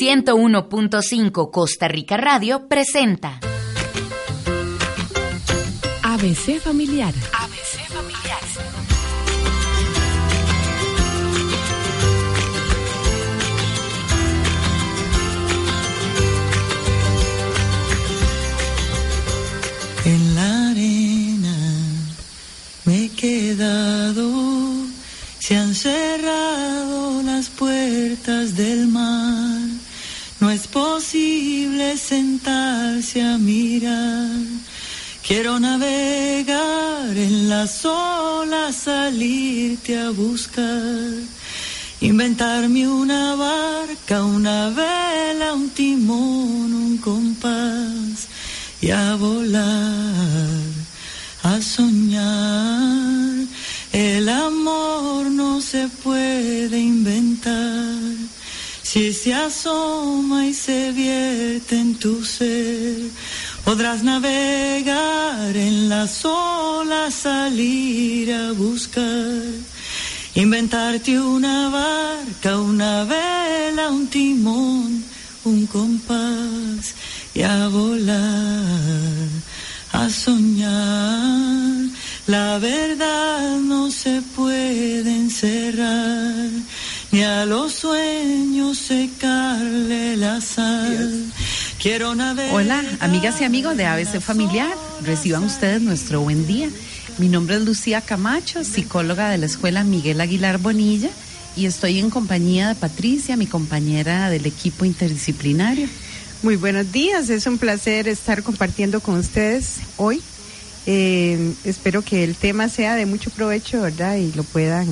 101.5 Costa Rica Radio presenta ABC Familiar. ABC Familiar. En la arena me he quedado, se han cerrado las puertas del mar. Es posible sentarse a mirar. Quiero navegar en las olas, salirte a buscar. Inventarme una barca, una vela, un timón, un compás y a volar, a soñar. El amor no se puede inventar. Si se asoma y se vierte en tu ser, podrás navegar en las olas, salir a buscar. Inventarte una barca, una vela, un timón, un compás y a volar, a soñar. La verdad no se puede encerrar, ni a los sueños secarle la sal. Quiero navegar. Hola, amigas y amigos de ABC Familiar. Reciban ustedes nuestro buen día. Mi nombre es Lucía Camacho, psicóloga de la Escuela Miguel Aguilar Bonilla, y estoy en compañía de Patricia, mi compañera del equipo interdisciplinario. Muy buenos días, es un placer estar compartiendo con ustedes hoy. Eh, espero que el tema sea de mucho provecho, ¿verdad? Y lo puedan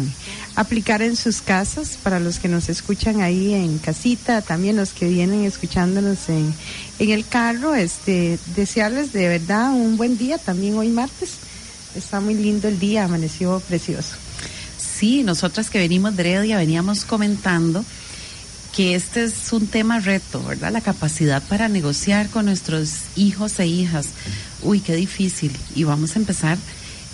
aplicar en sus casas para los que nos escuchan ahí en casita, también los que vienen escuchándonos en, en el carro. Este, desearles de verdad un buen día también hoy martes. Está muy lindo el día, amaneció precioso. Sí, nosotras que venimos de Heredia veníamos comentando que este es un tema reto, ¿verdad? La capacidad para negociar con nuestros hijos e hijas. Uy, qué difícil. Y vamos a empezar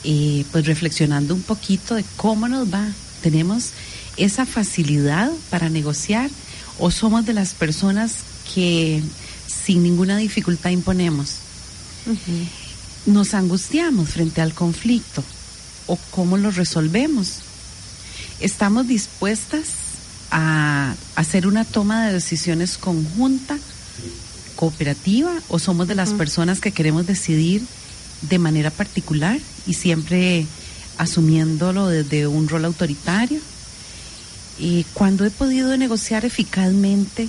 eh, pues reflexionando un poquito de cómo nos va. ¿Tenemos esa facilidad para negociar o somos de las personas que sin ninguna dificultad imponemos? Nos angustiamos frente al conflicto o cómo lo resolvemos. ¿Estamos dispuestas a hacer una toma de decisiones conjunta, cooperativa, o somos de las personas que queremos decidir de manera particular y siempre asumiéndolo desde un rol autoritario? Y cuando he podido negociar eficazmente,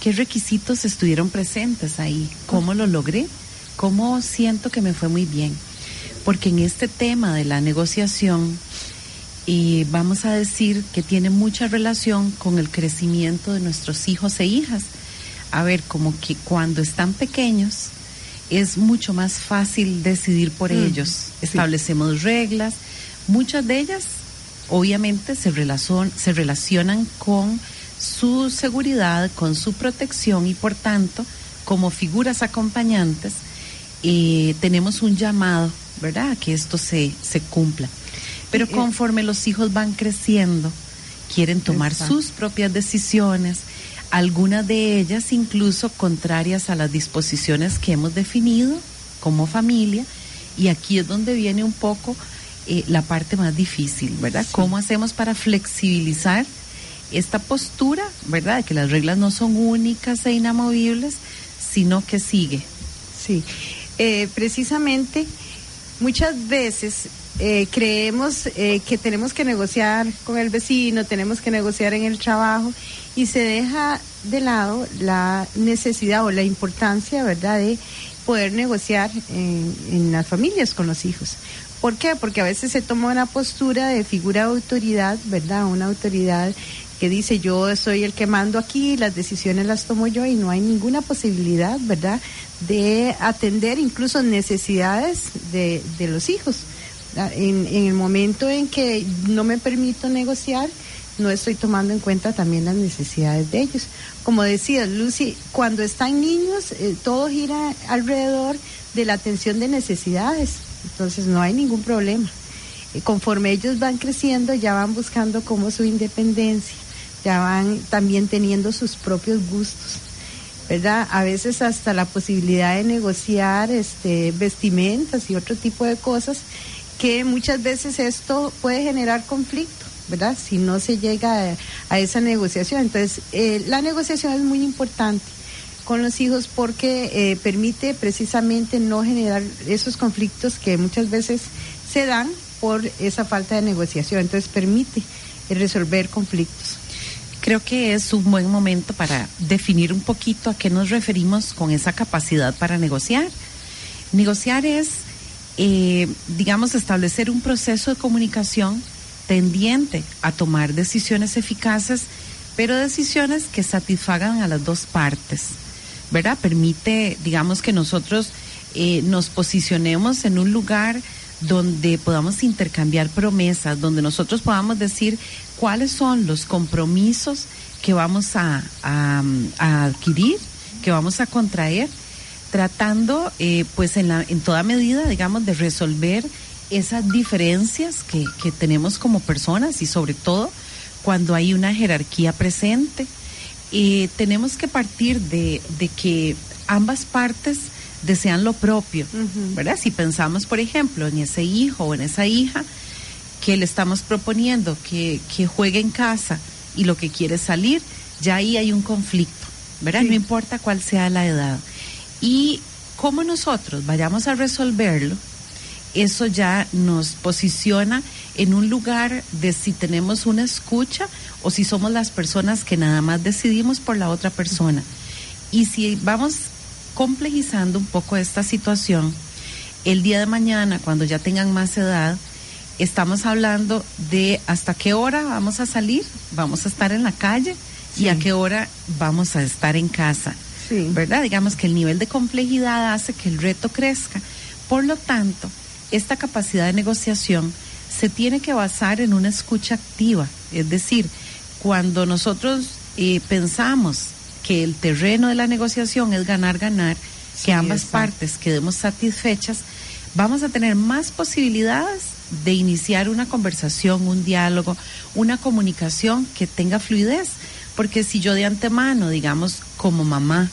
¿qué requisitos estuvieron presentes ahí? ¿Cómo lo logré? ¿Cómo siento que me fue muy bien? Porque en este tema de la negociación, y vamos a decir que tiene mucha relación con el crecimiento de nuestros hijos e hijas. A ver, como que cuando están pequeños es mucho más fácil decidir por Mm, ellos. Establecemos reglas, muchas de ellas obviamente se, relacion- se relacionan con su seguridad, con su protección y por tanto, como figuras acompañantes, eh, tenemos un llamado, ¿verdad?, a que esto se, se cumpla. Pero eh, conforme los hijos van creciendo, quieren tomar Exacto. sus propias decisiones, algunas de ellas incluso contrarias a las disposiciones que hemos definido como familia, y aquí es donde viene un poco eh, la parte más difícil, ¿verdad? ¿Cómo hacemos para flexibilizar esta postura, ¿verdad? De que las reglas no son únicas e inamovibles, sino que sigue. Sí, Eh, precisamente muchas veces eh, creemos eh, que tenemos que negociar con el vecino, tenemos que negociar en el trabajo y se deja de lado la necesidad o la importancia, ¿verdad?, de poder negociar en, en las familias con los hijos. ¿Por qué? Porque a veces se toma una postura de figura de autoridad, ¿verdad? Una autoridad que dice yo soy el que mando aquí, las decisiones las tomo yo y no hay ninguna posibilidad, ¿verdad?, de atender incluso necesidades de, de los hijos. En, en el momento en que no me permito negociar, no estoy tomando en cuenta también las necesidades de ellos. Como decía Lucy, cuando están niños, eh, todo gira alrededor de la atención de necesidades, entonces no hay ningún problema. Eh, conforme ellos van creciendo, ya van buscando como su independencia, ya van también teniendo sus propios gustos. ¿verdad? A veces hasta la posibilidad de negociar este, vestimentas y otro tipo de cosas que muchas veces esto puede generar conflicto. ¿verdad? Si no se llega a, esa negociación. Entonces, eh, la negociación es muy importante con los hijos porque eh, permite precisamente no generar esos conflictos que muchas veces se dan por esa falta de negociación. Entonces, permite resolver conflictos. Creo que es un buen momento para definir un poquito a qué nos referimos con esa capacidad para negociar. Negociar es, eh, digamos, establecer un proceso de comunicación tendiente a tomar decisiones eficaces, pero decisiones que satisfagan a las dos partes, ¿verdad? Permite, digamos, que nosotros eh, nos posicionemos en un lugar donde podamos intercambiar promesas, donde nosotros podamos decir cuáles son los compromisos que vamos a, adquirir, que vamos a contraer, tratando, eh, pues en, la, en toda medida, digamos, de resolver esas diferencias que, que tenemos como personas y sobre todo cuando hay una jerarquía presente. Eh, tenemos que partir de, de, que ambas partes desean lo propio, ¿verdad? Si pensamos, por ejemplo, en ese hijo o en esa hija que le estamos proponiendo que, que juegue en casa y lo que quiere salir, ya ahí hay un conflicto, ¿verdad? No importa cuál sea la edad. Y cómo nosotros vayamos a resolverlo, eso ya nos posiciona en un lugar de si tenemos una escucha o si somos las personas que nada más decidimos por la otra persona. Y si vamos complejizando un poco esta situación, el día de mañana, cuando ya tengan más edad, estamos hablando de hasta qué hora vamos a salir, vamos a estar en la calle y a qué hora vamos a estar en casa. ¿Verdad? Digamos que el nivel de complejidad hace que el reto crezca. Por lo tanto, esta capacidad de negociación se tiene que basar en una escucha activa, es decir, cuando nosotros eh, pensamos que el terreno de la negociación es ganar, ganar, que ambas partes quedemos satisfechas, vamos a tener más posibilidades de iniciar una conversación, un diálogo, una comunicación que tenga fluidez. Porque si yo de antemano, digamos, como mamá,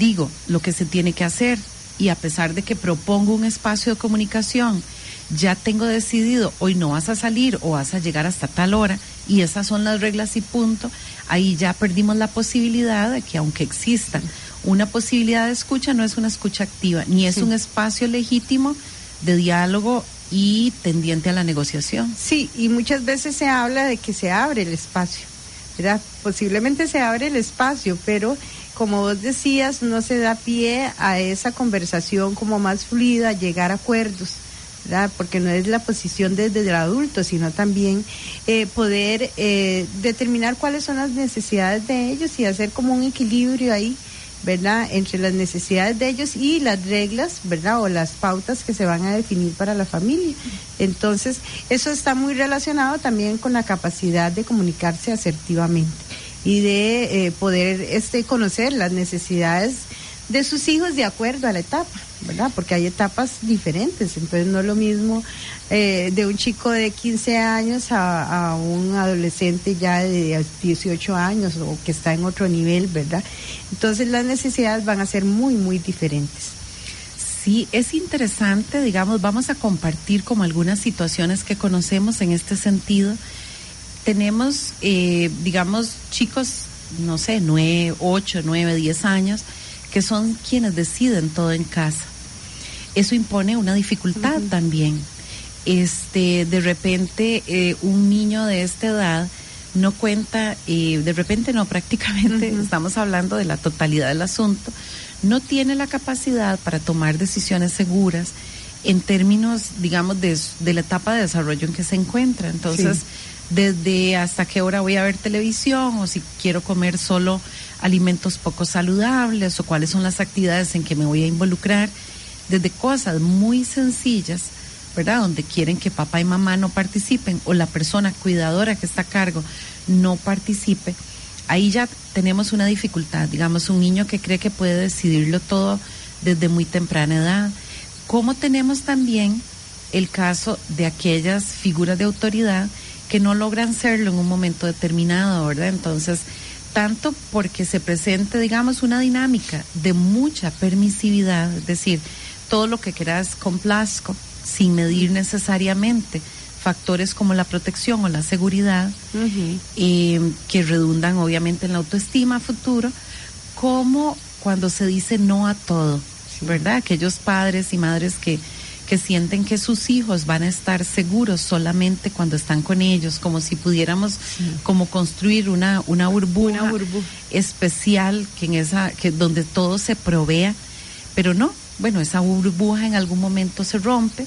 digo lo que se tiene que hacer, y a pesar de que propongo un espacio de comunicación, ya tengo decidido, hoy no vas a salir o vas a llegar hasta tal hora y esas son las reglas y punto, ahí ya perdimos la posibilidad de que aunque exista una posibilidad de escucha, no es una escucha activa, ni es un espacio legítimo de diálogo y tendiente a la negociación. Sí, y muchas veces se habla de que se abre el espacio, ¿verdad? Posiblemente se abre el espacio, pero como vos decías, no se da pie a esa conversación como más fluida, llegar a acuerdos. Porque no es la posición desde el adulto, sino también eh, poder eh, determinar cuáles son las necesidades de ellos y hacer como un equilibrio ahí, ¿verdad? Entre las necesidades de ellos y las reglas, ¿verdad? O las pautas que se van a definir para la familia. Entonces, eso está muy relacionado también con la capacidad de comunicarse asertivamente y de eh, poder este, conocer las necesidades de sus hijos de acuerdo a la etapa, ¿verdad? Porque hay etapas diferentes, entonces no es lo mismo eh, de un chico de 15 años a, un adolescente ya de 18 años o que está en otro nivel, ¿verdad? Entonces las necesidades van a ser muy, muy diferentes. Sí, es interesante, digamos, vamos a compartir como algunas situaciones que conocemos en este sentido tenemos, eh, digamos, chicos, no sé, nueve, ocho, nueve, diez años, que son quienes deciden todo en casa. Eso impone una dificultad también. Este, de repente, eh, un niño de esta edad no cuenta, eh, de repente no, prácticamente estamos hablando de la totalidad del asunto, no tiene la capacidad para tomar decisiones seguras en términos, digamos, de, de la etapa de desarrollo en que se encuentra. Entonces, desde hasta qué hora voy a ver televisión o si quiero comer solo alimentos poco saludables o cuáles son las actividades en que me voy a involucrar, desde cosas muy sencillas, ¿verdad? Donde quieren que papá y mamá no participen o la persona cuidadora que está a cargo no participe, ahí ya tenemos una dificultad, digamos, un niño que cree que puede decidirlo todo desde muy temprana edad. Como tenemos también el caso de aquellas figuras de autoridad que no logran serlo en un momento determinado, ¿verdad? Entonces, tanto porque se presente, digamos, una dinámica de mucha permisividad, es decir, todo lo que quieras complazco, sin medir necesariamente factores como la protección o la seguridad, eh, que redundan obviamente en la autoestima futuro, como cuando se dice no a todo, ¿verdad? Aquellos padres y madres que que sienten que sus hijos van a estar seguros solamente cuando están con ellos, como si pudiéramos como construir una, una burbuja, especial que en esa, que donde todo se provea, pero no, bueno, esa burbuja en algún momento se rompe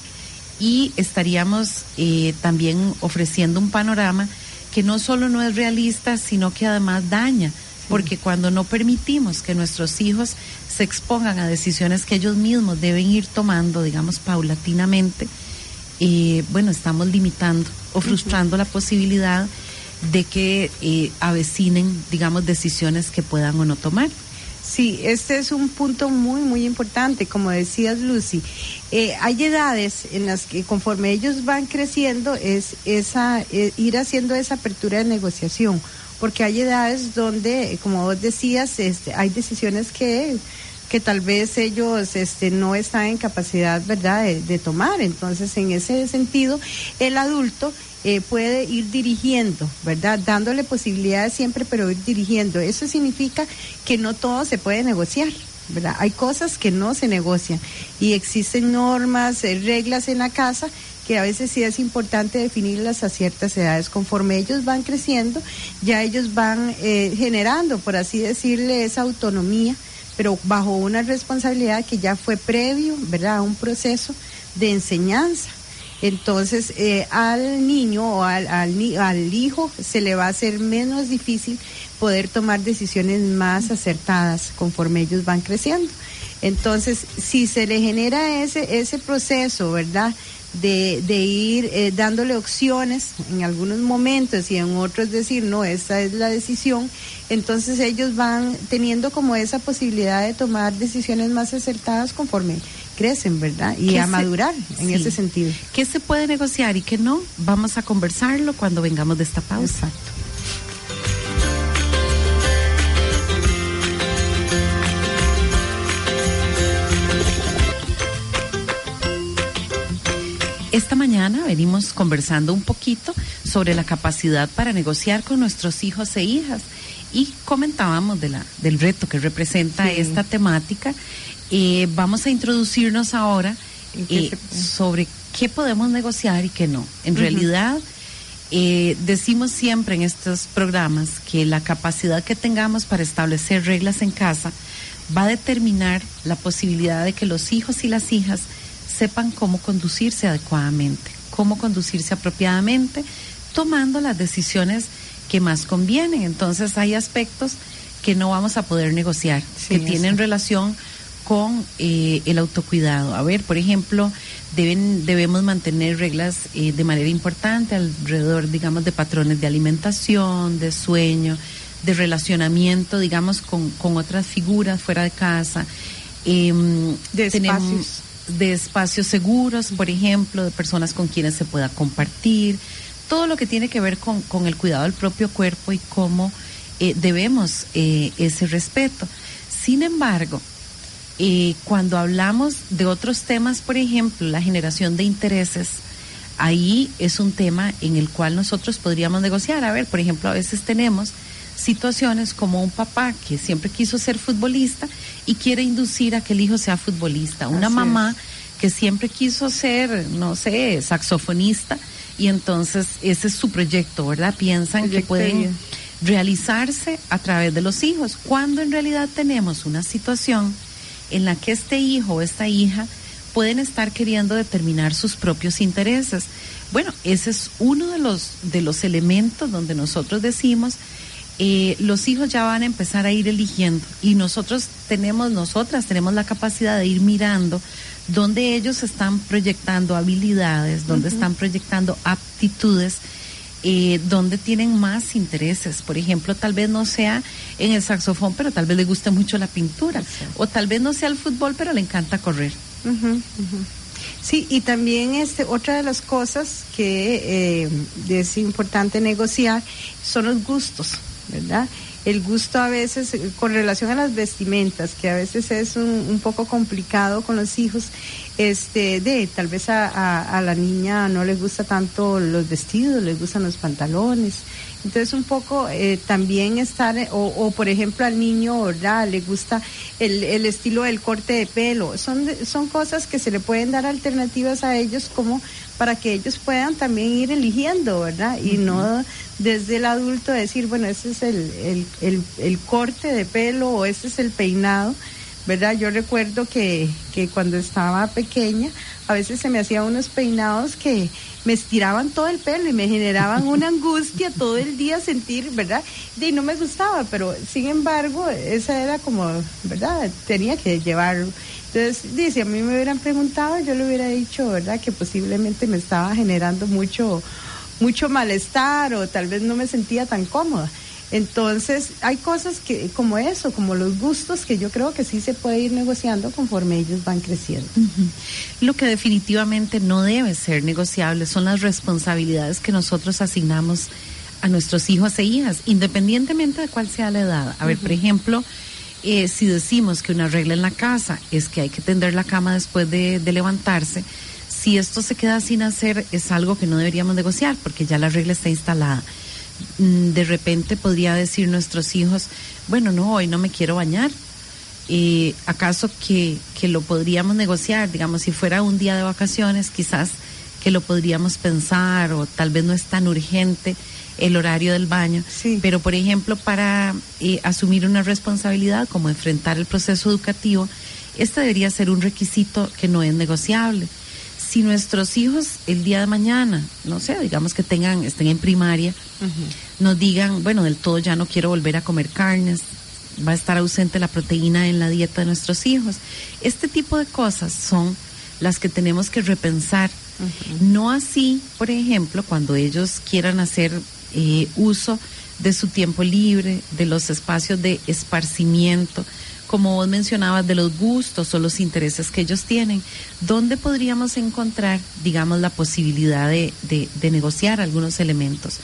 y estaríamos eh, también ofreciendo un panorama que no solo no es realista, sino que además daña porque cuando no permitimos que nuestros hijos se expongan a decisiones que ellos mismos deben ir tomando, digamos, paulatinamente, eh, bueno, estamos limitando o frustrando la posibilidad de que eh, avecinen, digamos, decisiones que puedan o no tomar. Sí, este es un punto muy, muy importante, como decías Lucy. Eh, hay edades en las que conforme ellos van creciendo es esa ir haciendo esa apertura de negociación porque hay edades donde, como vos decías, este, hay decisiones que que tal vez ellos este, no están en capacidad, ¿verdad?, de, tomar. Entonces, en ese sentido, el adulto eh, puede ir dirigiendo, ¿verdad? Dándole posibilidades siempre, pero ir dirigiendo. Eso significa que no todo se puede negociar. ¿verdad? Hay cosas que no se negocian y existen normas, eh, reglas en la casa que a veces sí es importante definirlas a ciertas edades. Conforme ellos van creciendo, ya ellos van eh, generando, por así decirle, esa autonomía, pero bajo una responsabilidad que ya fue previo, ¿verdad?, a un proceso de enseñanza. Entonces, eh, al niño o al, al, al hijo se le va a hacer menos difícil poder tomar decisiones más acertadas conforme ellos van creciendo. Entonces, si se le genera ese, ese proceso, ¿verdad? De, de ir eh, dándole opciones en algunos momentos y en otros decir, no, esta es la decisión, entonces ellos van teniendo como esa posibilidad de tomar decisiones más acertadas conforme crecen, ¿verdad? Y a madurar en ese sentido. ¿Qué se puede negociar y qué no? Vamos a conversarlo cuando vengamos de esta pausa. Exacto. Esta mañana venimos conversando un poquito sobre la capacidad para negociar con nuestros hijos e hijas y comentábamos de la, del reto que representa esta temática. Eh, vamos a introducirnos ahora eh, sobre qué podemos negociar y qué no. En realidad, eh, decimos siempre en estos programas que la capacidad que tengamos para establecer reglas en casa va a determinar la posibilidad de que los hijos y las hijas sepan cómo conducirse adecuadamente, cómo conducirse apropiadamente, tomando las decisiones que más convienen. Entonces hay aspectos que no vamos a poder negociar, que tienen relación con eh, el autocuidado. A ver, por ejemplo, deben, debemos mantener reglas eh, de manera importante alrededor, digamos, de patrones de alimentación, de sueño, de relacionamiento, digamos, con, con otras figuras fuera de casa. Em, de espacios de espacios seguros, por ejemplo, de personas con quienes se pueda compartir, todo lo que tiene que ver con, con el cuidado del propio cuerpo y cómo eh, debemos eh, ese respeto. Sin embargo, eh, cuando hablamos de otros temas, por ejemplo, la generación de intereses, ahí es un tema en el cual nosotros podríamos negociar. A ver, por ejemplo, a veces tenemos situaciones como un papá que siempre quiso ser futbolista y quiere inducir a que el hijo sea futbolista, una mamá que siempre quiso ser, no sé, saxofonista y entonces ese es su proyecto, ¿verdad? Piensan que pueden realizarse a través de los hijos, cuando en realidad tenemos una situación en la que este hijo o esta hija pueden estar queriendo determinar sus propios intereses. Bueno, ese es uno de los, de los elementos donde nosotros decimos, eh, los hijos ya van a empezar a ir eligiendo y nosotros tenemos, nosotras tenemos la capacidad de ir mirando donde ellos están proyectando habilidades, donde están proyectando aptitudes eh, donde tienen más intereses. Por ejemplo, tal vez no sea en el saxofón, pero tal vez le guste mucho la pintura. O tal vez no sea el fútbol, pero le encanta correr. Sí, y también este, otra de las cosas que eh, es importante negociar son los gustos, ¿verdad? el gusto a veces con relación a las vestimentas, que a veces es un, poco complicado con los hijos, este, de tal vez a, la niña no le gusta tanto los vestidos, le gustan los pantalones. Entonces un poco eh, también estar, o, o, por ejemplo al niño, ¿verdad? Le gusta el, el estilo del corte de pelo. Son, son cosas que se le pueden dar alternativas a ellos como para que ellos puedan también ir eligiendo, ¿verdad? Y no desde el adulto decir, bueno, ese es el, el, el, corte de pelo o ese es el peinado, ¿verdad? Yo recuerdo que, que cuando estaba pequeña, a veces se me hacían unos peinados que me estiraban todo el pelo y me generaban una angustia todo el día sentir, ¿verdad? Y no me gustaba, pero sin embargo, esa era como, ¿verdad? Tenía que llevar entonces, dice, a mí me hubieran preguntado, yo le hubiera dicho, ¿verdad? Que posiblemente me estaba generando mucho, mucho malestar o tal vez no me sentía tan cómoda. Entonces, hay cosas que, como eso, como los gustos, que yo creo que sí se puede ir negociando conforme ellos van creciendo. Lo que definitivamente no debe ser negociable son las responsabilidades que nosotros asignamos a nuestros hijos e hijas, independientemente de cuál sea la edad. A ver, por ejemplo, eh, si decimos que una regla en la casa es que hay que tender la cama después de, levantarse, si esto se queda sin hacer es algo que no deberíamos negociar porque ya la regla está instalada. Mm, de repente podría decir nuestros hijos, bueno, no, hoy no me quiero bañar. Eh, ¿Acaso que, que lo podríamos negociar? Digamos, si fuera un día de vacaciones, quizás que lo podríamos pensar o tal vez no es tan urgente el horario del baño. Pero, por ejemplo, para eh, asumir una responsabilidad como enfrentar el proceso educativo, este debería ser un requisito que no es negociable. Si nuestros hijos el día de mañana, no sé, digamos que tengan, estén en primaria, nos digan, bueno, del todo ya no quiero volver a comer carnes, va a estar ausente la proteína en la dieta de nuestros hijos. Este tipo de cosas son las que tenemos que repensar. No así, por ejemplo, cuando ellos quieran hacer eh, uso de su tiempo libre, de los espacios de esparcimiento, como vos mencionabas, de los gustos o los intereses que ellos tienen, ¿dónde podríamos encontrar, digamos, la posibilidad de, negociar algunos elementos?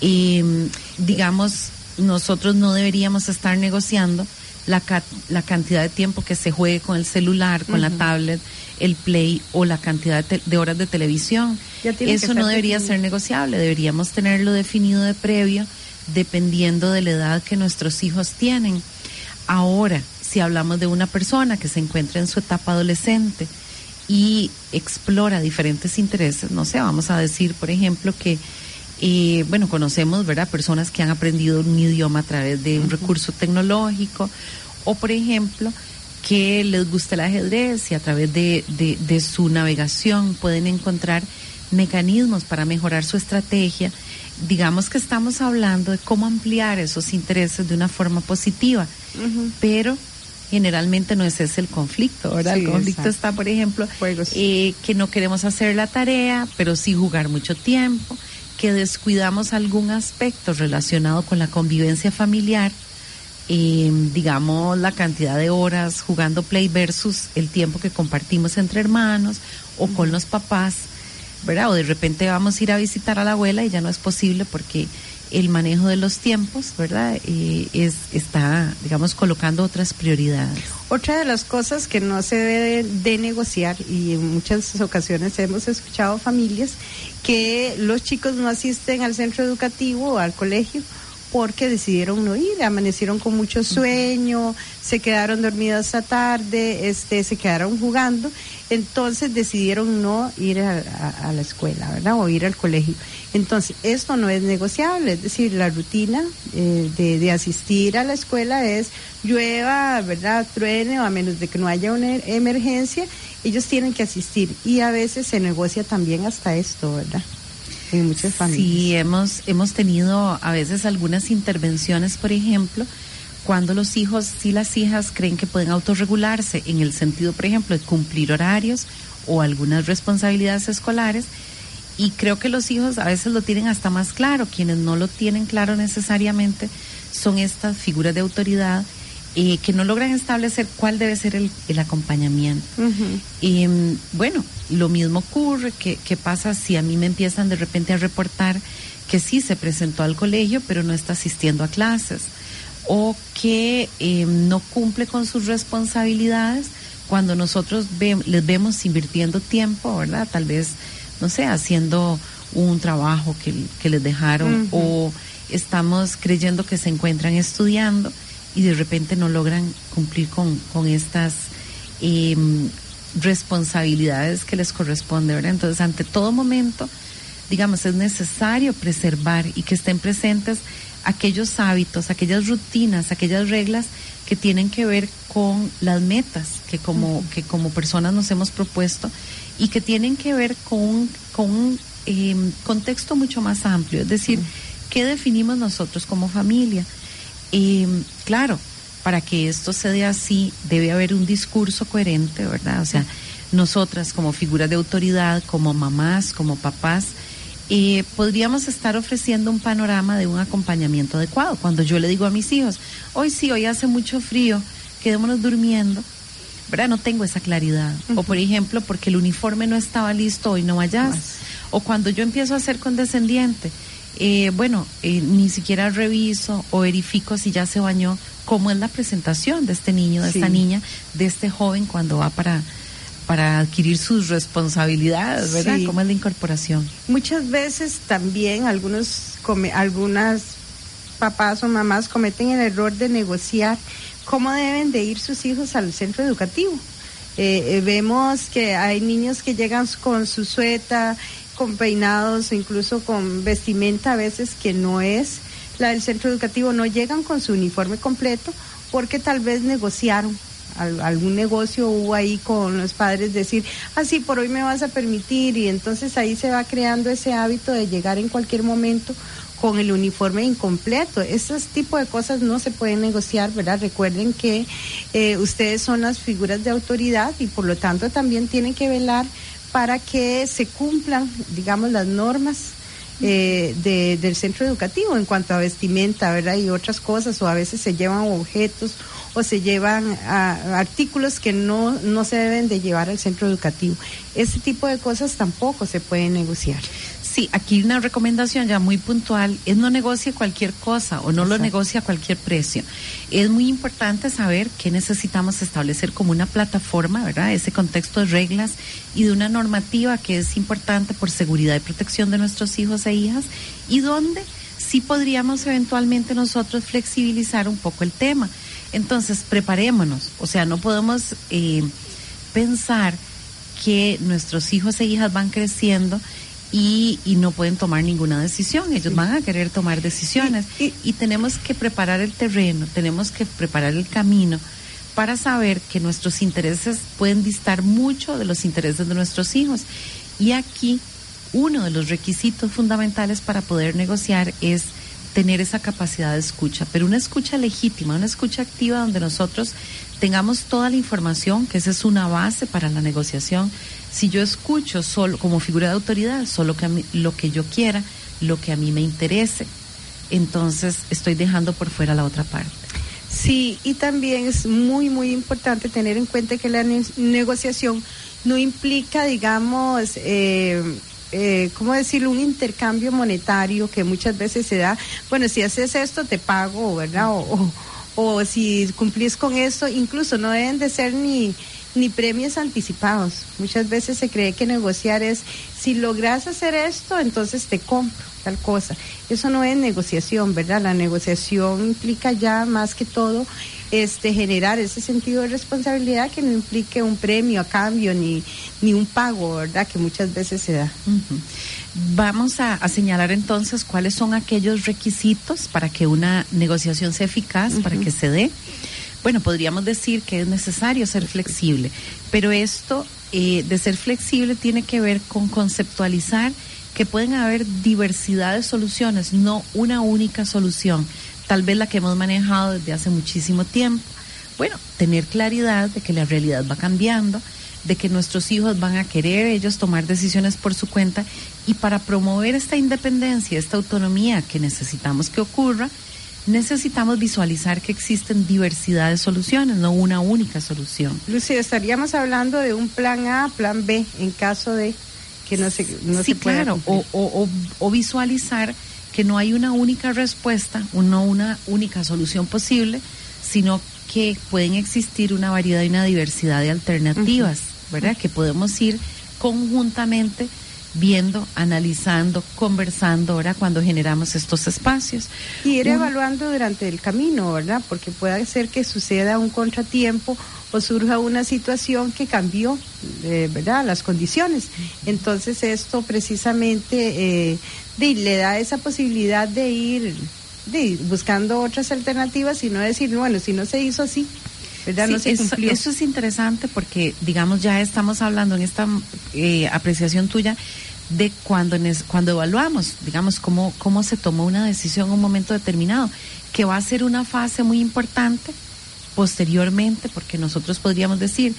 Em, digamos, nosotros no deberíamos estar negociando la, la cantidad de tiempo que se juegue con el celular, con la tablet, el play o la cantidad de, horas de televisión. Eso no debería ser negociable, deberíamos tenerlo definido de previo dependiendo de la edad que nuestros hijos tienen. Ahora, si hablamos de una persona que se encuentra en su etapa adolescente y explora diferentes intereses, no sé, vamos a decir, por ejemplo, que eh, bueno, conocemos, ¿verdad? Personas que han aprendido un idioma a través de un recurso tecnológico o, por ejemplo, que les gusta el ajedrez y a través de, de, su navegación pueden encontrar mecanismos para mejorar su estrategia. Digamos que estamos hablando de cómo ampliar esos intereses de una forma positiva, pero generalmente no es ese el conflicto, ¿verdad? el conflicto está, por ejemplo, eh, que no queremos hacer la tarea, pero sí jugar mucho tiempo, que descuidamos algún aspecto relacionado con la convivencia familiar eh, digamos, la cantidad de horas jugando play versus el tiempo que compartimos entre hermanos o con los papás, ¿verdad? O de repente vamos a ir a visitar a la abuela y ya no es posible porque el manejo de los tiempos, ¿verdad? Es, está, digamos, colocando otras prioridades. Otra de las cosas que no se debe de negociar y en muchas ocasiones hemos escuchado familias que los chicos no asisten al centro educativo o al colegio porque decidieron no ir, amanecieron con mucho sueño, se quedaron dormidos esta tarde, este, se quedaron jugando, entonces decidieron no ir a, la escuela, ¿verdad? O ir al colegio. Entonces, esto no es negociable, es decir, la rutina eh, de, de, asistir a la escuela es llueva, ¿verdad? Truene, o a menos de que no haya una emergencia, ellos tienen que asistir y a veces se negocia también hasta esto, ¿verdad? En muchas familias. Sí, hemos, hemos tenido a veces algunas intervenciones, por ejemplo, cuando los hijos y las hijas creen que pueden autorregularse en el sentido, por ejemplo, de cumplir horarios o algunas responsabilidades escolares. Y creo que los hijos a veces lo tienen hasta más claro. Quienes no lo tienen claro necesariamente son estas figuras de autoridad eh, que no logran establecer cuál debe ser el, acompañamiento. Y mm, bueno, lo mismo ocurre, que, pasa si a mí me empiezan de repente a reportar que sí se presentó al colegio, pero no está asistiendo a clases, o que em, no cumple con sus responsabilidades cuando nosotros les vemos invirtiendo tiempo, ¿verdad? Tal vez, no sé, haciendo un trabajo que, les dejaron, o estamos creyendo que se encuentran estudiando y de repente no logran cumplir con, con estas em, responsabilidades que les corresponde, ¿verdad? Entonces, ante todo momento, digamos, es necesario preservar y que estén presentes aquellos hábitos, aquellas rutinas, aquellas reglas que tienen que ver con las metas que como, que como personas nos hemos propuesto y que tienen que ver con, con un em, contexto mucho más amplio, es decir, ¿qué definimos nosotros como familia? Y claro, para que esto se dé así, debe haber un discurso coherente, ¿verdad? O sea, nosotras como figuras de autoridad, como mamás, como papás, eh, podríamos estar ofreciendo un panorama de un acompañamiento adecuado. Cuando yo le digo a mis hijos, hoy sí, hoy hace mucho frío, quedémonos durmiendo, ¿verdad? No tengo esa claridad. O por ejemplo, porque el uniforme no estaba listo, hoy no vayas. O cuando yo empiezo a ser condescendiente, eh, bueno, eh, ni siquiera reviso o verifico si ya se bañó, cómo es la presentación de este niño, de esta niña, de este joven cuando va para para adquirir sus responsabilidades, ¿verdad? ¿Cómo es la incorporación? Muchas veces también algunos algunas papás o mamás cometen el error de negociar cómo deben de ir sus hijos al centro educativo. Eh, vemos que hay niños que llegan con su sueta con peinados o incluso con vestimenta a veces que no es la del centro educativo, no llegan con su uniforme completo porque tal vez negociaron algún negocio hubo ahí con los padres decir, así ah, por hoy me vas a permitir y entonces ahí se va creando ese hábito de llegar en cualquier momento con el uniforme incompleto. Esos tipos de cosas no se pueden negociar, ¿verdad? Recuerden que eh, ustedes son las figuras de autoridad y por lo tanto también tienen que velar para que se cumplan, digamos, las normas eh, del centro educativo en cuanto a vestimenta, ¿verdad? Y otras cosas, o a veces se llevan objetos o se llevan artículos que no, no se deben de llevar al centro educativo. Ese tipo de cosas tampoco se pueden negociar. Sí, aquí una recomendación ya muy puntual es no negocie cualquier cosa o no lo negocie a cualquier precio. Es muy importante saber que necesitamos establecer como una plataforma, ¿verdad? Ese contexto de reglas y de una normativa que es importante por seguridad y protección de nuestros hijos e hijas y donde sí podríamos eventualmente nosotros flexibilizar un poco el tema. Entonces, preparémonos, o sea, no podemos eh, pensar que nuestros hijos e hijas van creciendo y, y, no pueden tomar ninguna decisión. Ellos van a querer tomar decisiones y, tenemos que preparar el terreno, tenemos que preparar el camino para saber que nuestros intereses pueden distar mucho de los intereses de nuestros hijos. Y aquí uno de los requisitos fundamentales para poder negociar es tener esa capacidad de escucha, pero una escucha legítima, una escucha activa donde nosotros tengamos toda la información, que esa es una base para la negociación. Si yo escucho solo como figura de autoridad, solo que lo que yo quiera, lo que a mí me interese, entonces estoy dejando por fuera la otra parte. Sí, y también es muy, muy importante tener en cuenta que la negociación no implica, digamos, eh, eh, ¿cómo decirlo? Un intercambio monetario que muchas veces se da, bueno, si haces esto te pago, ¿verdad? O, si cumplís con esto, incluso no deben de ser ni ni premios anticipados. Muchas veces se cree que negociar es, si logras hacer esto, entonces te compro tal cosa. Eso no es negociación, ¿verdad? La negociación implica ya más que todo este generar ese sentido de responsabilidad que no implique un premio a cambio ni, ni un pago, ¿verdad? Que muchas veces se da. Vamos a, señalar entonces cuáles son aquellos requisitos para que una negociación sea eficaz, para que se dé. Bueno, podríamos decir que es necesario ser flexible, pero esto eh, de ser flexible tiene que ver con conceptualizar que pueden haber diversidad de soluciones, no una única solución, tal vez la que hemos manejado desde hace muchísimo tiempo. Bueno, tener claridad de que la realidad va cambiando, de que nuestros hijos van a querer ellos tomar decisiones por su cuenta y para promover esta independencia, esta autonomía que necesitamos que ocurra, necesitamos visualizar que existen diversidad de soluciones, no una única solución. Lucía, estaríamos hablando de un plan A, plan B, en caso de que no se, no sí, claro, o, o, o, visualizar que no hay una única respuesta, no una única solución posible, sino que pueden existir una variedad y una diversidad de alternativas, ¿verdad? Que podemos ir conjuntamente viendo, analizando, conversando ahora cuando generamos estos espacios. Y ir evaluando durante el camino, ¿verdad? Porque puede ser que suceda un contratiempo o surja una situación que cambió, eh, ¿verdad? Las condiciones. Entonces esto precisamente eh, le da esa posibilidad de ir buscando otras alternativas y no decir, bueno, si no se hizo así, ¿verdad? no se eso, eso, es interesante porque, digamos, ya estamos hablando en esta eh, apreciación tuya de cuando, cuando evaluamos, digamos, cómo, cómo se tomó una decisión en un momento determinado, que va a ser una fase muy importante posteriormente, porque nosotros podríamos decir,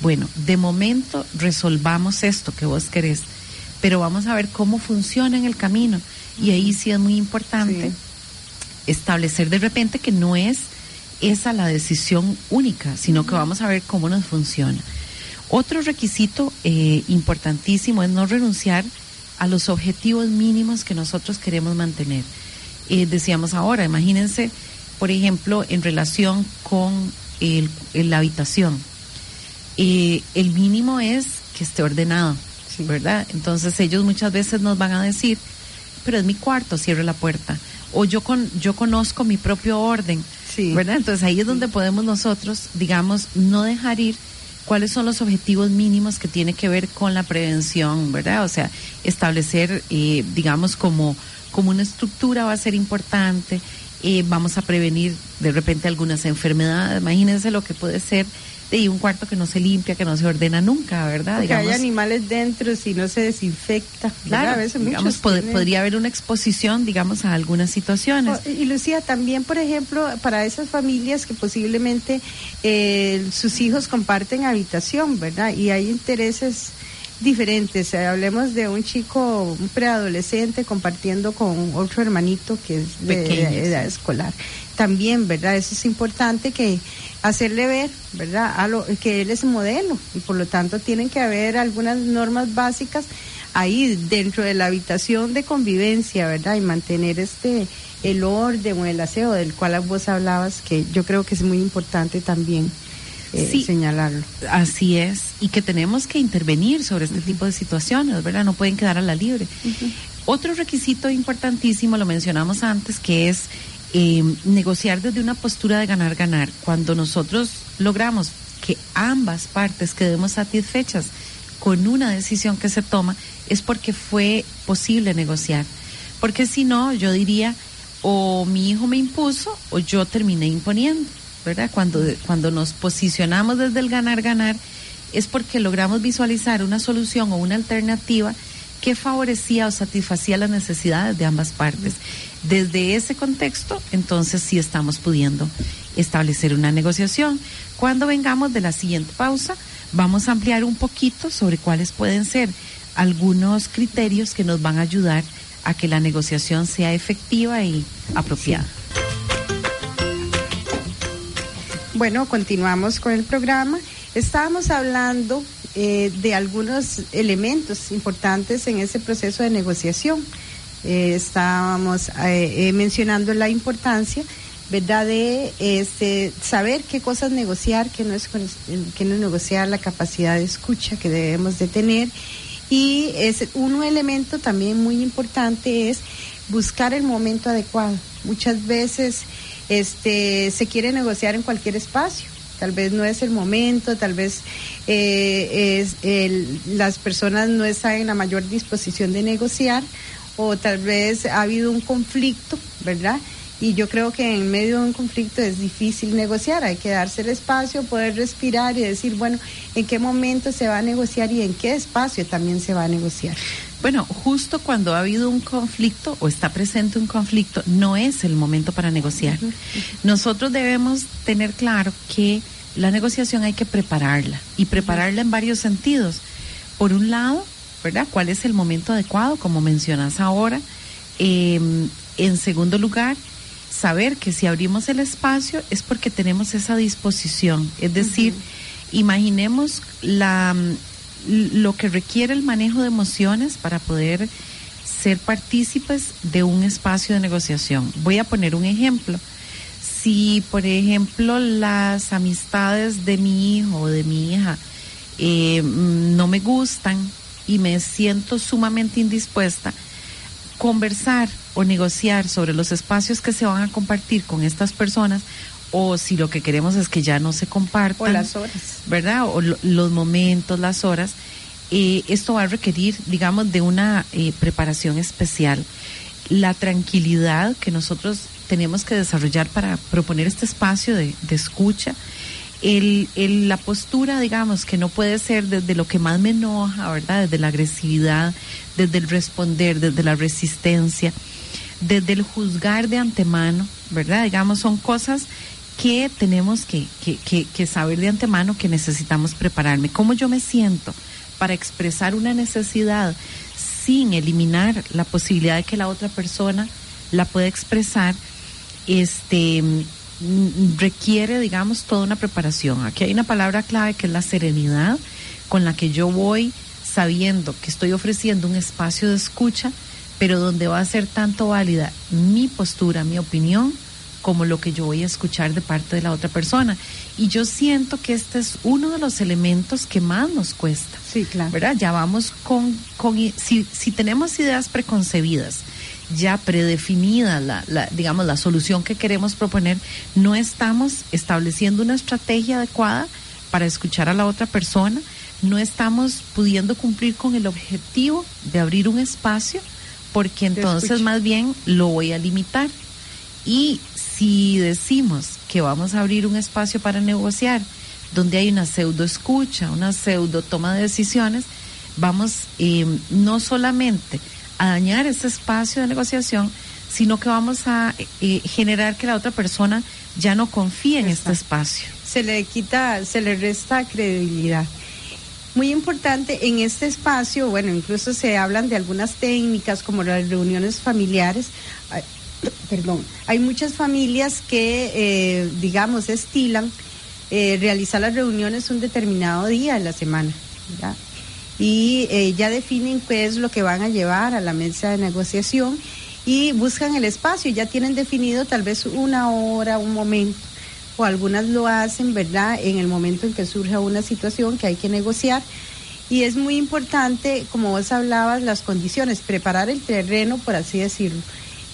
bueno, de momento resolvamos esto que vos querés, pero vamos a ver cómo funciona en el camino. Y ahí sí es muy importante establecer de repente que no es esa la decisión única, sino que vamos a ver cómo nos funciona. Otro requisito eh, importantísimo es no renunciar a los objetivos mínimos que nosotros queremos mantener. Eh, decíamos ahora, imagínense, por ejemplo, en relación con el, la habitación. Eh, el mínimo es que esté ordenado, ¿verdad? Entonces ellos muchas veces nos van a decir, pero es mi cuarto, cierre la puerta. O yo, con, yo conozco mi propio orden, ¿verdad? Entonces ahí es donde podemos nosotros, digamos, no dejar ir cuáles son los objetivos mínimos que tiene que ver con la prevención, ¿verdad? O sea, establecer, eh, digamos, como, como una estructura va a ser importante, eh, vamos a prevenir de repente algunas enfermedades, imagínense lo que puede ser y un cuarto que no se limpia, que no se ordena nunca, ¿verdad? Que hay animales dentro si no se desinfecta. Claro, a veces digamos, podría haber una exposición, digamos, a algunas situaciones. Oh, y Lucía, también, por ejemplo, para esas familias que posiblemente eh, sus hijos comparten habitación, ¿verdad? Y hay intereses diferentes. Eh, hablemos de un chico, un preadolescente compartiendo con otro hermanito que es de, edad escolar. También, ¿verdad? Eso es importante que hacerle ver, ¿verdad? A lo, que él es modelo y por lo tanto tienen que haber algunas normas básicas ahí dentro de la habitación de convivencia, ¿verdad? Y mantener este el orden o el aseo del cual vos hablabas, que yo creo que es muy importante también eh, señalarlo. Así es, y que tenemos que intervenir sobre este tipo de situaciones, ¿verdad? No pueden quedar a la libre. Otro requisito importantísimo, lo mencionamos antes, que es eh, negociar desde una postura de ganar-ganar. Cuando nosotros logramos que ambas partes quedemos satisfechas con una decisión que se toma, es porque fue posible negociar. Porque si no, yo diría, o mi hijo me impuso o yo terminé imponiendo. ¿verdad? Cuando, cuando nos posicionamos desde el ganar-ganar es porque logramos visualizar una solución o una alternativa que favorecía o satisfacía las necesidades de ambas partes. Desde ese contexto, entonces sí estamos pudiendo establecer una negociación. Cuando vengamos de la siguiente pausa, vamos a ampliar un poquito sobre cuáles pueden ser algunos criterios que nos van a ayudar a que la negociación sea efectiva y apropiada. Bueno, continuamos con el programa. Estábamos hablando eh, de algunos elementos importantes en ese proceso de negociación. Eh, estábamos eh, mencionando la importancia ¿verdad? De este, saber qué cosas negociar, qué no es qué no negociar, la capacidad de escucha que debemos de tener. Y es un elemento también muy importante es buscar el momento adecuado. Muchas veces este, se quiere negociar en cualquier espacio. Tal vez no es el momento, tal vez eh, las personas no están en la mayor disposición de negociar o tal vez ha habido un conflicto, ¿verdad? Y yo creo que en medio de un conflicto es difícil negociar, hay que darse el espacio, poder respirar y decir, bueno, en qué momento se va a negociar y en qué espacio también se va a negociar. Bueno, justo cuando ha habido un conflicto o está presente un conflicto, no es el momento para negociar. Nosotros debemos tener claro que la negociación hay que prepararla y prepararla en varios sentidos. Por un lado, ¿verdad? ¿Cuál es el momento adecuado, como mencionas ahora? Em, en segundo lugar, saber que si abrimos el espacio es porque tenemos esa disposición. Es decir, imaginemos la, lo que requiere el manejo de emociones para poder ser partícipes de un espacio de negociación. Voy a poner un ejemplo. Si, por ejemplo, las amistades de mi hijo o de mi hija eh, no me gustan y me siento sumamente indispuesta, conversar o negociar sobre los espacios que se van a compartir con estas personas o si lo que queremos es que ya no se compartan. O las horas. ¿Verdad? O los momentos, las horas. Eh, esto va a requerir, digamos, de una eh, preparación especial. La tranquilidad que nosotros tenemos que desarrollar para proponer este espacio de, de escucha. El, el, la postura, digamos, que no puede ser desde lo que más me enoja, ¿verdad? Desde la agresividad, desde el responder, desde la resistencia, desde el juzgar de antemano, ¿verdad? Digamos, son cosas que tenemos que, que, saber de antemano que necesitamos prepararme. ¿Cómo yo me siento para expresar una necesidad sin eliminar la posibilidad de que la otra persona la pueda expresar? Este mm, requiere, digamos, toda una preparación. Aquí hay una palabra clave que es la serenidad con la que yo voy sabiendo que estoy ofreciendo un espacio de escucha, pero donde va a ser tanto válida mi postura, mi opinión, como lo que yo voy a escuchar de parte de la otra persona. Y yo siento que este es uno de los elementos que más nos cuesta. Sí, claro. ¿Verdad? Ya vamos con, con si, si tenemos ideas preconcebidas, ya predefinida la, la, digamos, la solución que queremos proponer, no estamos estableciendo una estrategia adecuada para escuchar a la otra persona, no estamos pudiendo cumplir con el objetivo de abrir un espacio, porque entonces más bien lo voy a limitar. Y si decimos que vamos a abrir un espacio para negociar, donde hay una pseudo escucha, una pseudo toma de decisiones, vamos eh, no solamente a dañar ese espacio de negociación, sino que vamos a eh, generar que la otra persona ya no confíe en este espacio. Se le quita, se le resta credibilidad. Muy importante en este espacio, bueno, incluso se hablan de algunas técnicas como las reuniones familiares. Perdón, hay muchas familias que, eh, digamos, estilan eh, realizar las reuniones un determinado día de la semana. ¿ya? y eh, ya definen qué es lo que van a llevar a la mesa de negociación y buscan el espacio, ya tienen definido tal vez una hora, un momento, o algunas lo hacen, ¿verdad?, en el momento en que surge una situación que hay que negociar. Y es muy importante, como vos hablabas, las condiciones, preparar el terreno, por así decirlo,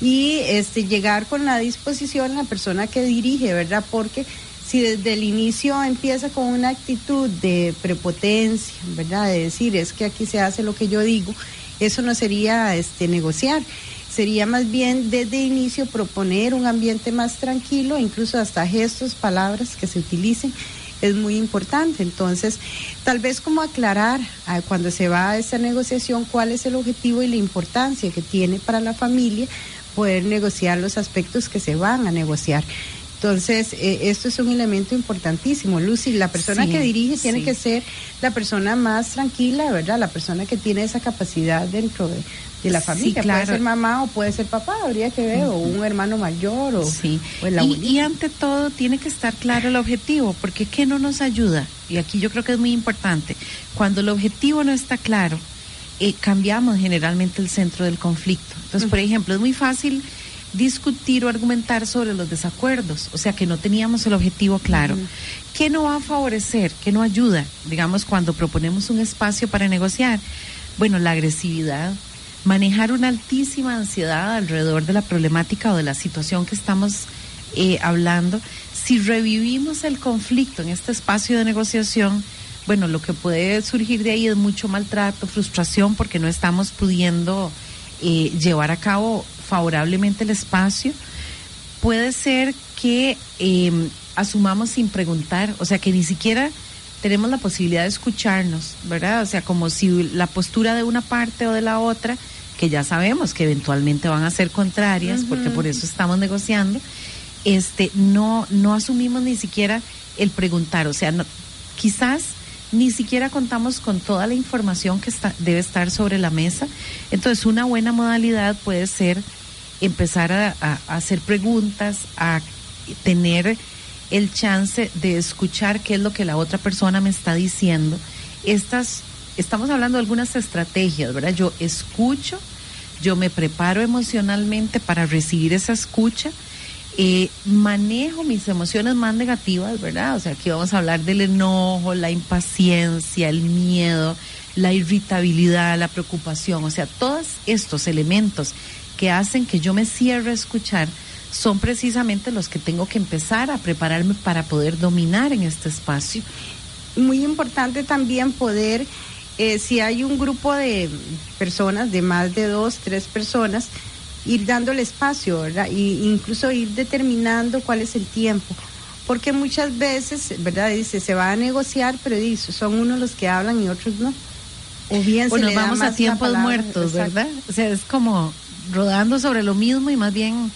y este, llegar con la disposición la persona que dirige, ¿verdad? Porque si desde el inicio empieza con una actitud de prepotencia, ¿verdad? De decir, es que aquí se hace lo que yo digo, eso no sería este negociar. Sería más bien desde inicio proponer un ambiente más tranquilo, incluso hasta gestos, palabras que se utilicen es muy importante. Entonces, tal vez como aclarar ah, cuando se va a esa negociación cuál es el objetivo y la importancia que tiene para la familia poder negociar los aspectos que se van a negociar. Entonces, eh, esto es un elemento importantísimo. Lucy, la persona que dirige tiene que ser la persona más tranquila, ¿verdad? La persona que tiene esa capacidad dentro de, la familia. Puede ser mamá o puede ser papá, habría que ver, o un hermano mayor, o, sí. y, y, ante todo, tiene que estar claro el objetivo, porque ¿qué no nos ayuda? Y aquí yo creo que es muy importante. Cuando el objetivo no está claro, eh, cambiamos generalmente el centro del conflicto. Entonces, por ejemplo, es muy fácil discutir o argumentar sobre los desacuerdos, o sea que no teníamos el objetivo claro. ¿Qué no va a favorecer? ¿Qué no ayuda? Digamos, cuando proponemos un espacio para negociar. Bueno, la agresividad, manejar una altísima ansiedad alrededor de la problemática o de la situación que estamos eh, hablando. Si revivimos el conflicto en este espacio de negociación, bueno, lo que puede surgir de ahí es mucho maltrato, frustración, porque no estamos pudiendo eh, llevar a cabo favorablemente el espacio. Puede ser que em, asumamos sin preguntar, o sea, que ni siquiera tenemos la posibilidad de escucharnos, ¿verdad? O sea, como si la postura de una parte o de la otra, que ya sabemos que eventualmente van a ser contrarias, porque por eso estamos negociando, este, no, no asumimos ni siquiera el preguntar, o sea, no, quizás ni siquiera contamos con toda la información que está, debe estar sobre la mesa. Entonces, una buena modalidad puede ser empezar a, hacer preguntas, a tener el chance de escuchar qué es lo que la otra persona me está diciendo. Estas, estamos hablando de algunas estrategias, ¿verdad? Yo escucho, yo me preparo emocionalmente para recibir esa escucha eh, manejo mis emociones más negativas, ¿verdad? O sea, aquí vamos a hablar del enojo, la impaciencia, el miedo, la irritabilidad, la preocupación, o sea, todos estos elementos que hacen que yo me cierre a escuchar son precisamente los que tengo que empezar a prepararme para poder dominar en este espacio. Muy importante también poder, eh, si hay un grupo de personas, de más de dos, tres personas, ir dándole espacio, ¿verdad? Y incluso ir determinando cuál es el tiempo. Porque muchas veces, ¿verdad? Dice, se va a negociar, pero dice, son unos los que hablan y otros no. O bien se vamos a tiempos muertos, ¿verdad? O sea, es como rodando sobre lo mismo y más bien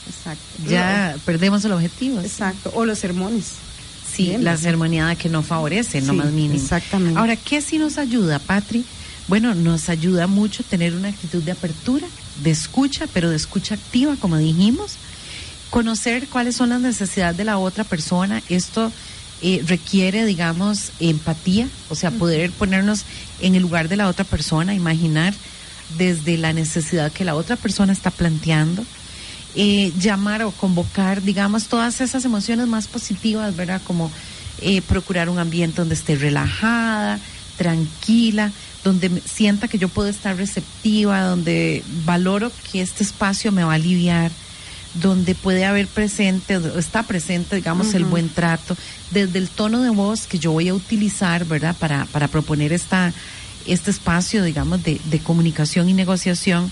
ya perdemos el objetivo. Exacto, o los sermones. Sí, la sermoneada que no favorece, no más mínimo. Exactamente. Ahora, ¿qué sí nos ayuda, Patri? Bueno, nos ayuda mucho tener una actitud de apertura de escucha, pero de escucha activa, como dijimos. Conocer cuáles son las necesidades de la otra persona. Esto eh, requiere, digamos, empatía, o sea, poder ponernos en el lugar de la otra persona, imaginar desde la necesidad que la otra persona está planteando. Eh, llamar o convocar, digamos, todas esas emociones más positivas, ¿verdad? Como eh, procurar un ambiente donde esté relajada, tranquila, donde sienta que yo puedo estar receptiva, donde valoro que este espacio me va a aliviar, donde puede haber presente, está presente, digamos, el buen trato, desde el tono de voz que yo voy a utilizar, ¿verdad?, para, para proponer esta, este espacio, digamos, de, de comunicación y negociación,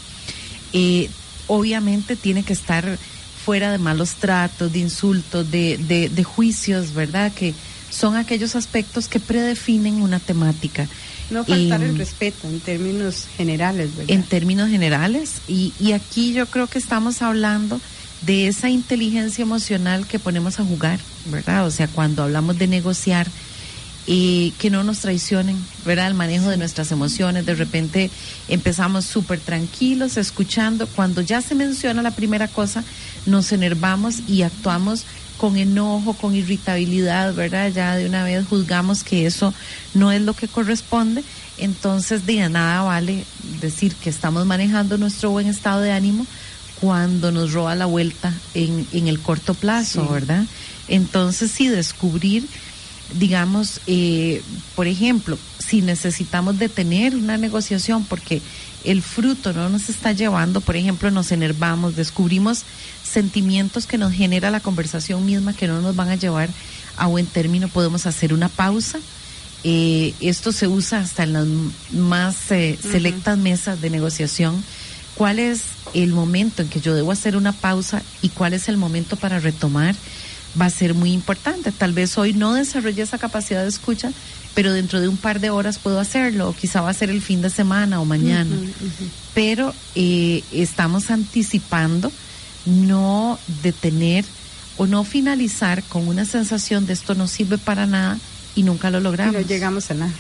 eh, obviamente tiene que estar fuera de malos tratos, de insultos, de, de, de juicios, ¿verdad?, que son aquellos aspectos que predefinen una temática. No faltar el respeto en términos generales, ¿verdad? En términos generales. Y, y aquí yo creo que estamos hablando de esa inteligencia emocional que ponemos a jugar, ¿verdad? O sea, cuando hablamos de negociar, y que no nos traicionen, ¿verdad? El manejo de nuestras emociones. De repente empezamos súper tranquilos, escuchando. Cuando ya se menciona la primera cosa, nos enervamos y actuamos con enojo, con irritabilidad, ¿verdad? Ya de una vez juzgamos que eso no es lo que corresponde, entonces de nada vale decir que estamos manejando nuestro buen estado de ánimo cuando nos roba la vuelta en, en el corto plazo, ¿verdad? Entonces sí, descubrir, digamos, eh, por ejemplo, si necesitamos detener una negociación porque el fruto no nos está llevando, por ejemplo, nos enervamos, descubrimos sentimientos que nos genera la conversación misma que no nos van a llevar a buen término, podemos hacer una pausa. Eh, esto se usa hasta en las más eh, selectas mesas de negociación. ¿Cuál es el momento en que yo debo hacer una pausa y cuál es el momento para retomar? Va a ser muy importante. Tal vez hoy no desarrolle esa capacidad de escucha, pero dentro de un par de horas puedo hacerlo, o quizá va a ser el fin de semana o mañana. Pero eh, estamos anticipando no detener o no finalizar con una sensación de esto no sirve para nada y nunca lo logramos. no llegamos a nada.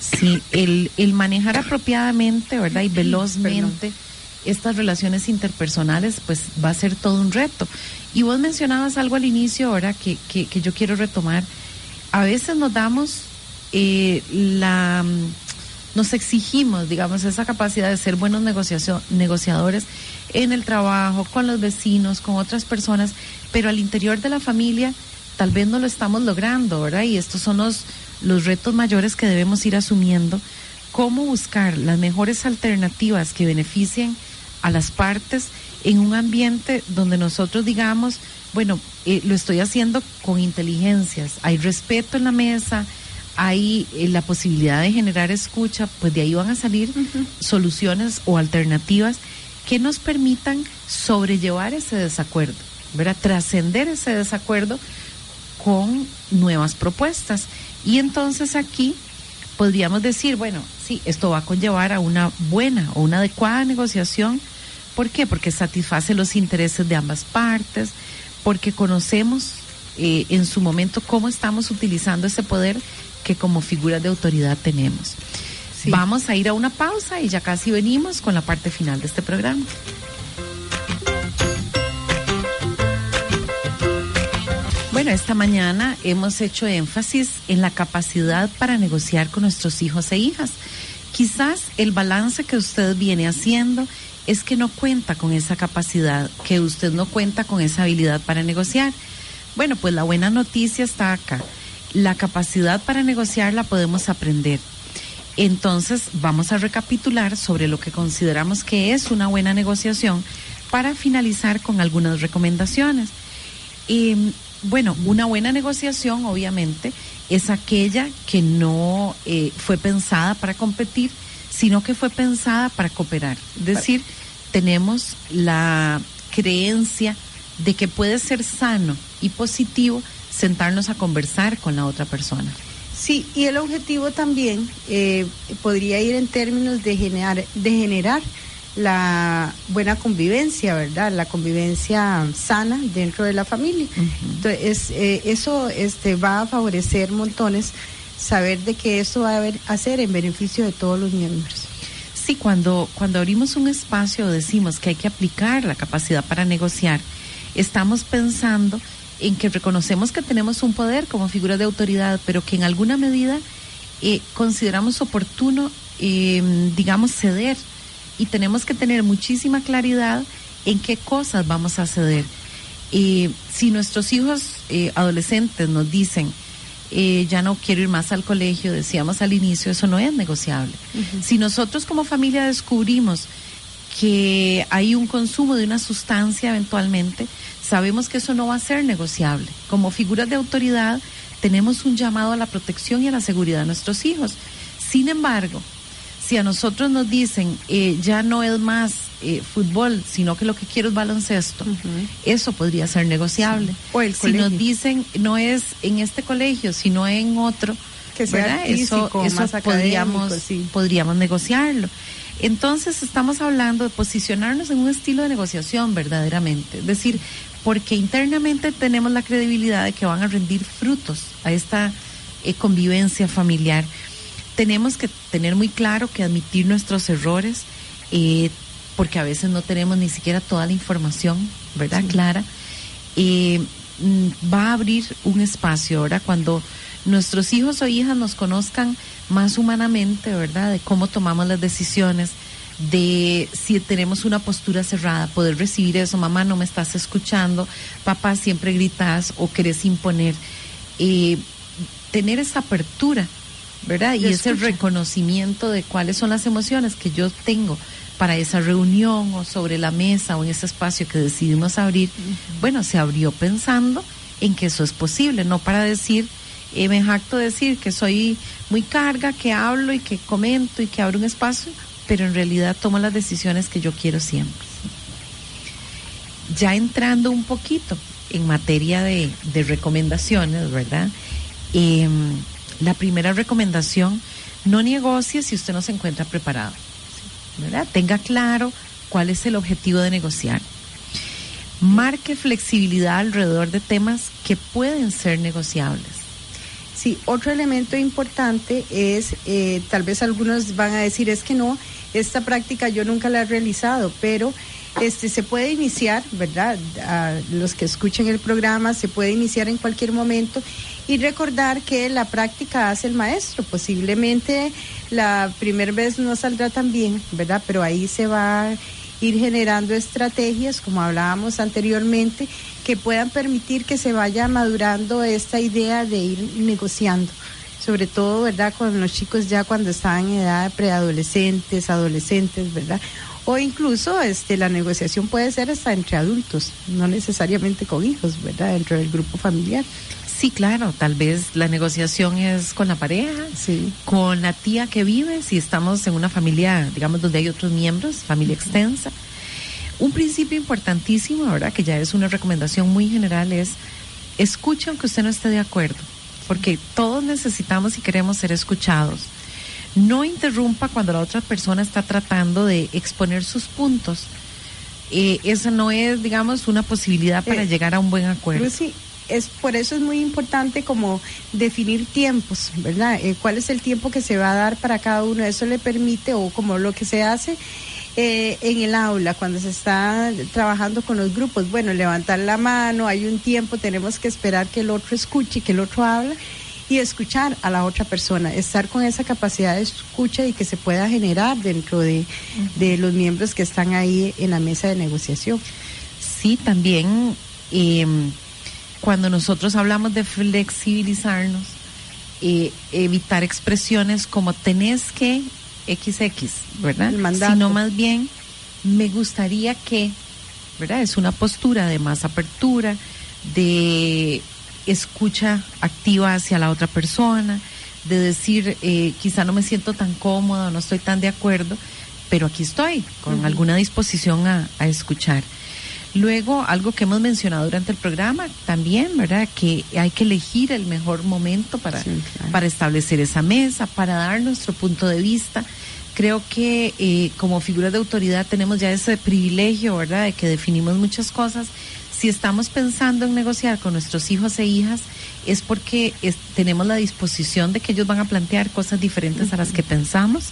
Sí, el, el manejar apropiadamente, ¿verdad? Y velozmente estas relaciones interpersonales, pues va a ser todo un reto. Y vos mencionabas algo al inicio, ahora que, que, yo quiero retomar a veces nos damos eh, la, nos exigimos, digamos, esa capacidad de ser buenos negociadores en el trabajo, con los vecinos, con otras personas, pero al interior de la familia tal vez no lo estamos logrando, ¿verdad? Y estos son los, los retos mayores que debemos ir asumiendo. Cómo buscar las mejores alternativas que beneficien a las partes en un ambiente donde nosotros digamos, bueno, eh, lo estoy haciendo con inteligencias, hay respeto en la mesa, hay eh, la posibilidad de generar escucha, pues de ahí van a salir soluciones o alternativas que nos permitan sobrellevar ese desacuerdo, ¿verdad? Trascender ese desacuerdo con nuevas propuestas. Y entonces aquí podríamos decir, bueno, sí, esto va a conllevar a una buena o una adecuada negociación. ¿Por qué? Porque satisface los intereses de ambas partes, porque conocemos eh, en su momento cómo estamos utilizando ese poder que como figuras de autoridad tenemos. Vamos a ir a una pausa y ya casi venimos con la parte final de este programa. Bueno, esta mañana hemos hecho énfasis en la capacidad para negociar con nuestros hijos e hijas. Quizás el balance que usted viene haciendo es que no cuenta con esa capacidad, que usted no cuenta con esa habilidad para negociar. Bueno, pues la buena noticia está acá la capacidad para negociar la podemos aprender. Entonces vamos a recapitular sobre lo que consideramos que es una buena negociación para finalizar con algunas recomendaciones. Y, bueno, una buena negociación obviamente es aquella que no eh, fue pensada para competir, sino que fue pensada para cooperar. Es decir, tenemos la creencia de que puede ser sano y positivo sentarnos a conversar con la otra persona. Sí, y el objetivo también eh, podría ir en términos de generar, de generar la buena convivencia, ¿verdad? La convivencia sana dentro de la familia. Entonces, eh, eso este, va a favorecer montones saber de que eso va a hacer en beneficio de todos los miembros. Sí, cuando, cuando abrimos un espacio decimos que hay que aplicar la capacidad para negociar, estamos pensando en que reconocemos que tenemos un poder como figura de autoridad, pero que en alguna medida eh, consideramos oportuno, em, digamos, ceder. Y tenemos que tener muchísima claridad en qué cosas vamos a ceder. Eh, si nuestros hijos eh, adolescentes nos dicen, ya no quiero ir más al colegio, decíamos al inicio, eso no es negociable. Si nosotros como familia descubrimos que hay un consumo de una sustancia eventualmente, sabemos que eso no va a ser negociable. Como figuras de autoridad tenemos un llamado a la protección y a la seguridad de nuestros hijos. Sin embargo, si a nosotros nos dicen eh, ya no es más eh, fútbol, sino que lo que quiero es baloncesto, eso podría ser negociable. O el si nos dicen no es en este colegio, sino en otro, que sea eso, eso podríamos, podríamos negociarlo. Entonces estamos hablando de posicionarnos en un estilo de negociación verdaderamente, es decir, porque internamente tenemos la credibilidad de que van a rendir frutos a esta eh, convivencia familiar. Tenemos que tener muy claro que admitir nuestros errores, eh, porque a veces no tenemos ni siquiera toda la información, ¿verdad? Clara. Eh, mm, va a abrir un espacio ahora cuando nuestros hijos o hijas nos conozcan más humanamente, ¿verdad? De cómo tomamos las decisiones, de si tenemos una postura cerrada, poder recibir eso, mamá no me estás escuchando, papá siempre gritas o querés imponer. Eh, tener esa apertura, ¿verdad? Y ese reconocimiento de cuáles son las emociones que yo tengo para esa reunión o sobre la mesa o en ese espacio que decidimos abrir, bueno, se abrió pensando en que eso es posible, no para decir, eh, me jacto decir que soy muy carga, que hablo y que comento y que abro un espacio, pero en realidad tomo las decisiones que yo quiero siempre. Ya entrando un poquito en materia de, recomendaciones, ¿verdad? Em, la primera recomendación, no negocie si usted no se encuentra preparado, ¿verdad? Tenga claro cuál es el objetivo de negociar. Marque flexibilidad alrededor de temas que pueden ser negociables. Sí, otro elemento importante es, eh, tal vez algunos van a decir, es que no, esta práctica yo nunca la he realizado, pero este se puede iniciar, ¿verdad? A los que escuchen el programa se puede iniciar en cualquier momento y recordar que la práctica hace el maestro. Posiblemente la primera vez no saldrá tan bien, ¿verdad? Pero ahí se va a ir generando estrategias, como hablábamos anteriormente, que puedan permitir que se vaya madurando esta idea de ir negociando sobre todo, ¿verdad? Con los chicos ya cuando están en edad de preadolescentes, adolescentes, ¿verdad? O incluso este, la negociación puede ser hasta entre adultos, no necesariamente con hijos, ¿verdad? Dentro del grupo familiar. Sí, claro, tal vez la negociación es con la pareja, sí. con la tía que vive, si estamos en una familia, digamos, donde hay otros miembros, familia extensa. Un principio importantísimo, ¿verdad? Que ya es una recomendación muy general, es escuche aunque usted no esté de acuerdo porque todos necesitamos y queremos ser escuchados. No interrumpa cuando la otra persona está tratando de exponer sus puntos. Eh, esa no es, digamos, una posibilidad para Eh, llegar a un buen acuerdo. Es por eso es muy importante como definir tiempos, ¿verdad? Eh, ¿Cuál es el tiempo que se va a dar para cada uno? Eso le permite, o como lo que se hace eh, en el aula, cuando se está trabajando con los grupos, bueno, levantar la mano, hay un tiempo, tenemos que esperar que el otro escuche, que el otro habla y escuchar a la otra persona, estar con esa capacidad de escucha y que se pueda generar dentro de, de los miembros que están ahí en la mesa de negociación. Sí, también eh, cuando nosotros hablamos de flexibilizarnos, eh, evitar expresiones como tenés que XX, ¿verdad? Sino más bien, me gustaría que, ¿verdad? Es una postura de más apertura, de escucha activa hacia la otra persona, de decir, eh, quizá no me siento tan cómodo, no estoy tan de acuerdo, pero aquí estoy, con alguna disposición a, a escuchar. Luego, algo que hemos mencionado durante el programa también, ¿verdad? Que hay que elegir el mejor momento para, Sí, claro. para establecer esa mesa, para dar nuestro punto de vista. Creo que eh, como figuras de autoridad tenemos ya ese privilegio, ¿verdad? De que definimos muchas cosas. Si estamos pensando en negociar con nuestros hijos e hijas, es porque es- tenemos la disposición de que ellos van a plantear cosas diferentes a las que pensamos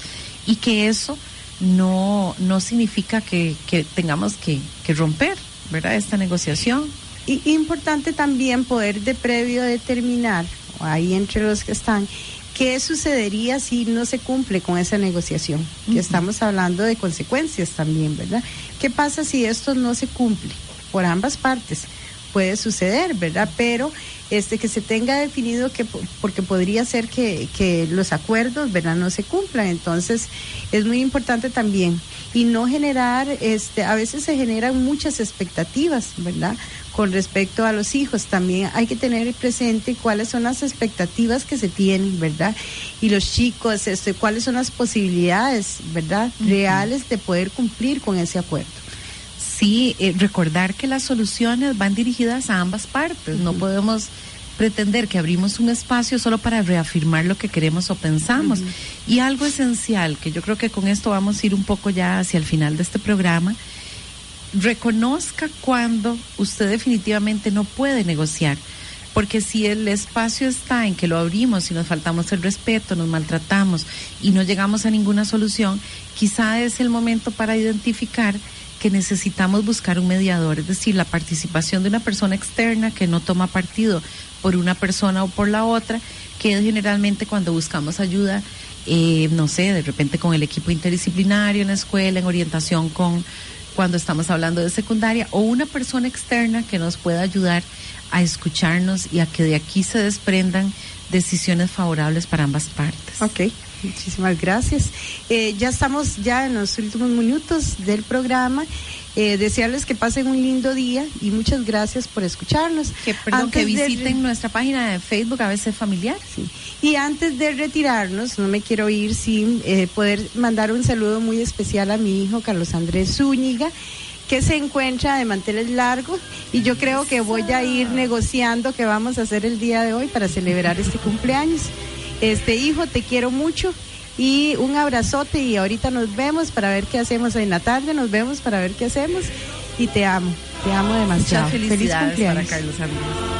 y que eso no, no significa que, que tengamos que, que romper, ¿verdad? Esta negociación. Y importante también poder de previo determinar, ahí entre los que están, qué sucedería si no se cumple con esa negociación. Que estamos hablando de consecuencias también, ¿verdad? ¿Qué pasa si esto no se cumple por ambas partes? Puede suceder, ¿verdad? Pero este que se tenga definido que po- porque podría ser que, que los acuerdos, ¿verdad? No se cumplan. Entonces, es muy importante también y no generar este a veces se generan muchas expectativas, ¿verdad? Con respecto a los hijos también hay que tener presente cuáles son las expectativas que se tienen, ¿verdad? Y los chicos, este, cuáles son las posibilidades, ¿verdad? Reales de poder cumplir con ese acuerdo. Sí, eh, recordar que las soluciones van dirigidas a ambas partes. No podemos pretender que abrimos un espacio solo para reafirmar lo que queremos o pensamos. Y algo esencial, que yo creo que con esto vamos a ir un poco ya hacia el final de este programa, reconozca cuando usted definitivamente no puede negociar. Porque si el espacio está en que lo abrimos y nos faltamos el respeto, nos maltratamos y no llegamos a ninguna solución, quizá es el momento para identificar que necesitamos buscar un mediador, es decir, la participación de una persona externa que no toma partido por una persona o por la otra, que es generalmente cuando buscamos ayuda, eh, no sé, de repente con el equipo interdisciplinario en la escuela, en orientación con cuando estamos hablando de secundaria, o una persona externa que nos pueda ayudar a escucharnos y a que de aquí se desprendan decisiones favorables para ambas partes. Ok, muchísimas gracias. Eh, ya estamos ya en los últimos minutos del programa. Eh, desearles que pasen un lindo día y muchas gracias por escucharnos. Que, perdón, que de- visiten nuestra página de Facebook, a veces familiar. Sí. Y antes de retirarnos, no me quiero ir sin eh, poder mandar un saludo muy especial a mi hijo Carlos Andrés Zúñiga, que se encuentra de manteles largos y yo creo que voy a ir negociando qué vamos a hacer el día de hoy para celebrar este cumpleaños. Este hijo, te quiero mucho y un abrazote y ahorita nos vemos para ver qué hacemos en la tarde, nos vemos para ver qué hacemos y te amo, te amo demasiado. Muchas Feliz para cumpleaños. Carlos Andrés.